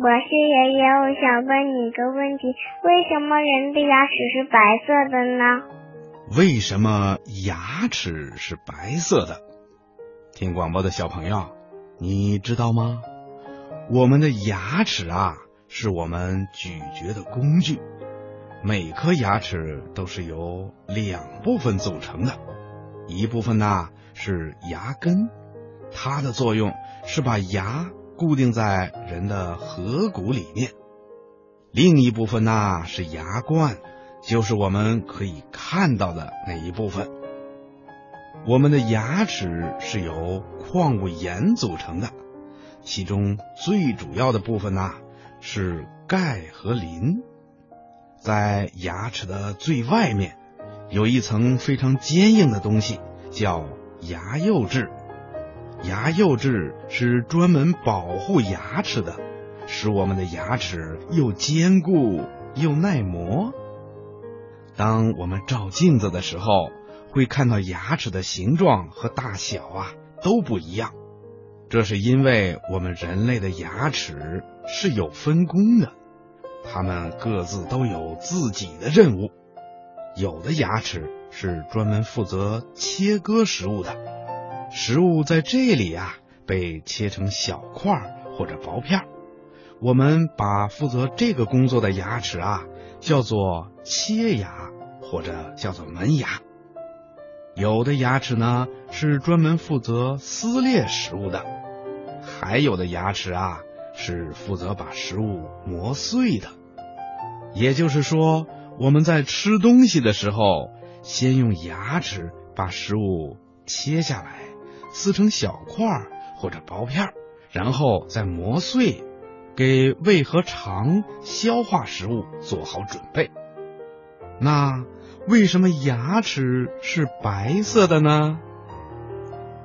我是爷爷，我想问你一个问题：为什么人的牙齿是白色的呢？为什么牙齿是白色的？听广播的小朋友，你知道吗？我们的牙齿啊，是我们咀嚼的工具。每颗牙齿都是由两部分组成的，一部分呢是牙根，它的作用是把牙。固定在人的颌骨里面，另一部分呢是牙冠，就是我们可以看到的那一部分。我们的牙齿是由矿物盐组成的，其中最主要的部分呢是钙和磷。在牙齿的最外面有一层非常坚硬的东西，叫牙釉质。牙釉质是专门保护牙齿的，使我们的牙齿又坚固又耐磨。当我们照镜子的时候，会看到牙齿的形状和大小啊都不一样。这是因为我们人类的牙齿是有分工的，它们各自都有自己的任务。有的牙齿是专门负责切割食物的。食物在这里呀被切成小块或者薄片我们把负责这个工作的牙齿啊叫做切牙或者叫做门牙。有的牙齿呢是专门负责撕裂食物的，还有的牙齿啊是负责把食物磨碎的。也就是说，我们在吃东西的时候，先用牙齿把食物切下来。撕成小块或者薄片，然后再磨碎，给胃和肠消化食物做好准备。那为什么牙齿是白色的呢？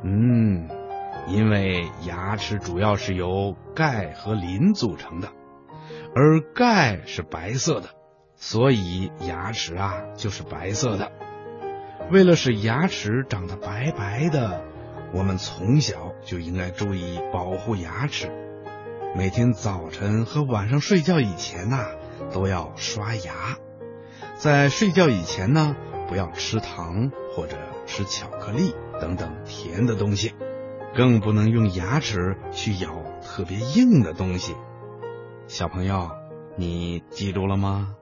嗯，因为牙齿主要是由钙和磷组成的，而钙是白色的，所以牙齿啊就是白色的。为了使牙齿长得白白的。我们从小就应该注意保护牙齿，每天早晨和晚上睡觉以前呐，都要刷牙。在睡觉以前呢，不要吃糖或者吃巧克力等等甜的东西，更不能用牙齿去咬特别硬的东西。小朋友，你记住了吗？